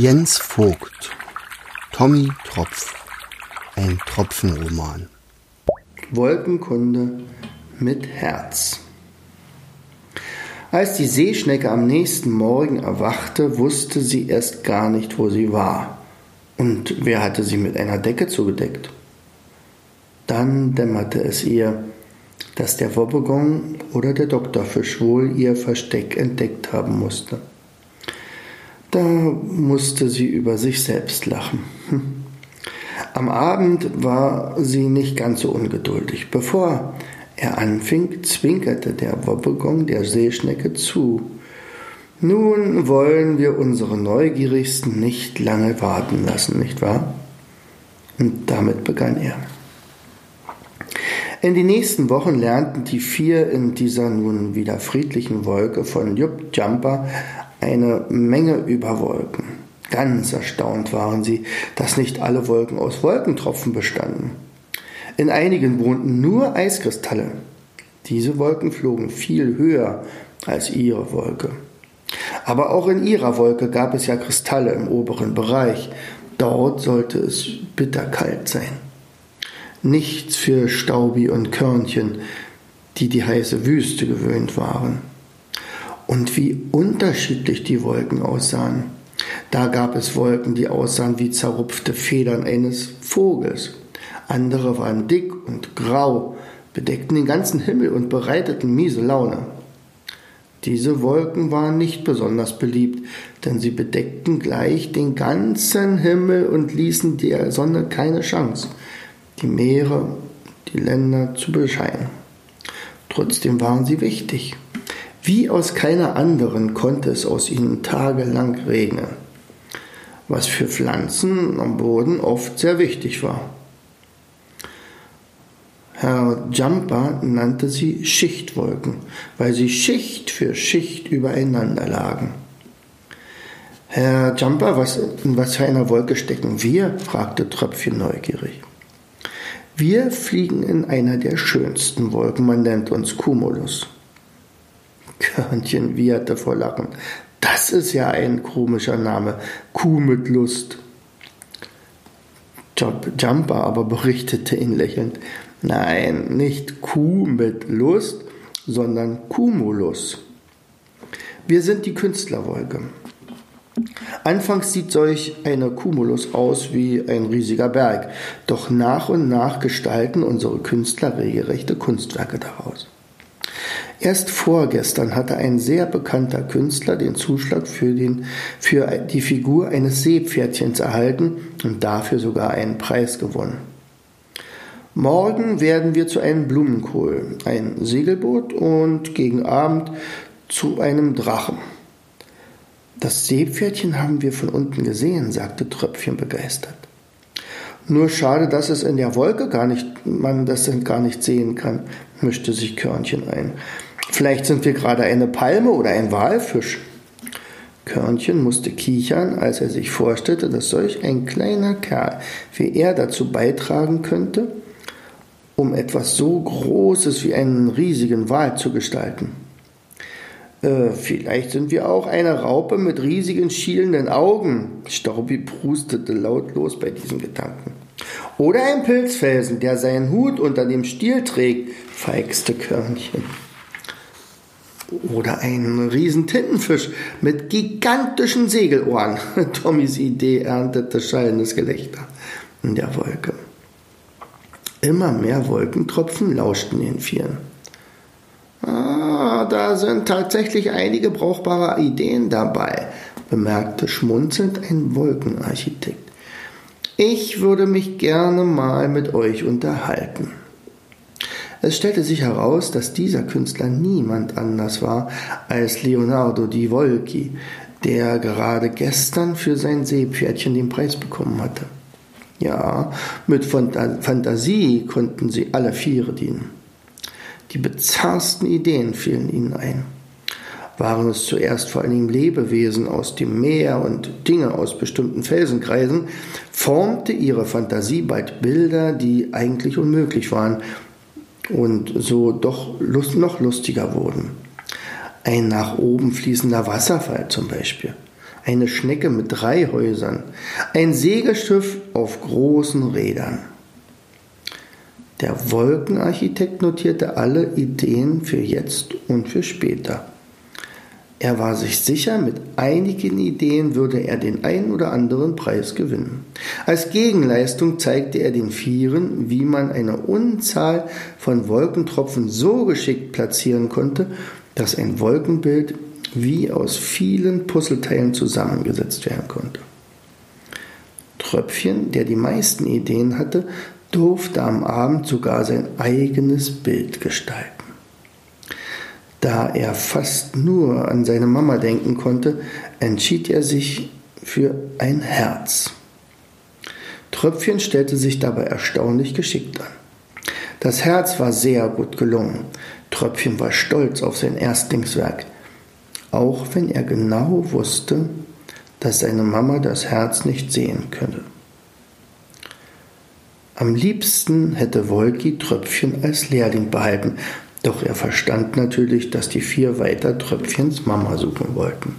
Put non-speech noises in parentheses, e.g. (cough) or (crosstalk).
Jens Vogt Tommy Tropf Ein Tropfenroman Wolkenkunde mit Herz Als die Seeschnecke am nächsten Morgen erwachte, wusste sie erst gar nicht, wo sie war. Und wer hatte sie mit einer Decke zugedeckt? Dann dämmerte es ihr, dass der Wobbegong oder der Doktorfisch wohl ihr Versteck entdeckt haben musste. Da musste sie über sich selbst lachen. Hm. Am Abend war sie nicht ganz so ungeduldig. Bevor er anfing, zwinkerte der Wobbegong der Seeschnecke zu. Nun wollen wir unsere Neugierigsten nicht lange warten lassen, nicht wahr? Und damit begann er. In den nächsten Wochen lernten die vier in dieser nun wieder friedlichen Wolke von Jupp Jumper eine Menge über Wolken. Ganz erstaunt waren sie, dass nicht alle Wolken aus Wolkentropfen bestanden. In einigen wohnten nur Eiskristalle. Diese Wolken flogen viel höher als ihre Wolke. Aber auch in ihrer Wolke gab es ja Kristalle im oberen Bereich. Dort sollte es bitterkalt sein. Nichts für Staubi und Körnchen, die die heiße Wüste gewöhnt waren und wie unterschiedlich die Wolken aussahen. Da gab es Wolken, die aussahen wie zerrupfte Federn eines Vogels. Andere waren dick und grau, bedeckten den ganzen Himmel und bereiteten miese Laune. Diese Wolken waren nicht besonders beliebt, denn sie bedeckten gleich den ganzen Himmel und ließen der Sonne keine Chance, die Meere, die Länder zu bescheinen. Trotzdem waren sie wichtig. Wie aus keiner anderen konnte es aus ihnen tagelang regnen, was für Pflanzen am Boden oft sehr wichtig war. Herr Jumper nannte sie Schichtwolken, weil sie Schicht für Schicht übereinander lagen. Herr Jumper, was, in was für einer Wolke stecken wir? fragte Tröpfchen neugierig. Wir fliegen in einer der schönsten Wolken, man nennt uns Cumulus. Körnchen wieherte vor Lachen. Das ist ja ein komischer Name. Kuh mit Lust. Jumper aber berichtete ihn lächelnd. Nein, nicht Kuh mit Lust, sondern Cumulus. Wir sind die Künstlerwolke. Anfangs sieht solch eine Cumulus aus wie ein riesiger Berg, doch nach und nach gestalten unsere Künstler regelrechte Kunstwerke daraus. Erst vorgestern hatte ein sehr bekannter Künstler den Zuschlag für, den, für die Figur eines Seepferdchens erhalten und dafür sogar einen Preis gewonnen. Morgen werden wir zu einem Blumenkohl, ein Segelboot und gegen Abend zu einem Drachen. Das Seepferdchen haben wir von unten gesehen, sagte Tröpfchen begeistert. Nur schade, dass es in der Wolke gar nicht, man das gar nicht sehen kann, mischte sich Körnchen ein. Vielleicht sind wir gerade eine Palme oder ein Walfisch. Körnchen musste kichern, als er sich vorstellte, dass solch ein kleiner Kerl wie er dazu beitragen könnte, um etwas so Großes wie einen riesigen Wal zu gestalten. Äh, vielleicht sind wir auch eine Raupe mit riesigen schielenden Augen. Staubi prustete lautlos bei diesem Gedanken. Oder ein Pilzfelsen, der seinen Hut unter dem Stiel trägt, feixte Körnchen. Oder ein Riesentintenfisch mit gigantischen Segelohren. (laughs) Tommys Idee erntete schallendes Gelächter in der Wolke. Immer mehr Wolkentropfen lauschten den Vieren. Ah, da sind tatsächlich einige brauchbare Ideen dabei, bemerkte schmunzelnd ein Wolkenarchitekt. Ich würde mich gerne mal mit euch unterhalten. Es stellte sich heraus, dass dieser Künstler niemand anders war als Leonardo di Volchi, der gerade gestern für sein Seepferdchen den Preis bekommen hatte. Ja, mit Fantasie konnten sie alle Viere dienen. Die bizarrsten Ideen fielen ihnen ein. Waren es zuerst vor allem Lebewesen aus dem Meer und Dinge aus bestimmten Felsenkreisen, formte ihre Fantasie bald Bilder, die eigentlich unmöglich waren und so doch lust, noch lustiger wurden. Ein nach oben fließender Wasserfall zum Beispiel. eine Schnecke mit drei Häusern, ein Segelschiff auf großen Rädern. Der Wolkenarchitekt notierte alle Ideen für jetzt und für später. Er war sich sicher, mit einigen Ideen würde er den einen oder anderen Preis gewinnen. Als Gegenleistung zeigte er den Vieren, wie man eine Unzahl von Wolkentropfen so geschickt platzieren konnte, dass ein Wolkenbild wie aus vielen Puzzleteilen zusammengesetzt werden konnte. Tröpfchen, der die meisten Ideen hatte, durfte am Abend sogar sein eigenes Bild gestalten. Da er fast nur an seine Mama denken konnte, entschied er sich für ein Herz. Tröpfchen stellte sich dabei erstaunlich geschickt an. Das Herz war sehr gut gelungen. Tröpfchen war stolz auf sein Erstlingswerk, auch wenn er genau wusste, dass seine Mama das Herz nicht sehen könne. Am liebsten hätte Wolki Tröpfchen als Lehrling behalten, doch er verstand natürlich, dass die vier weiter Tröpfchens Mama suchen wollten.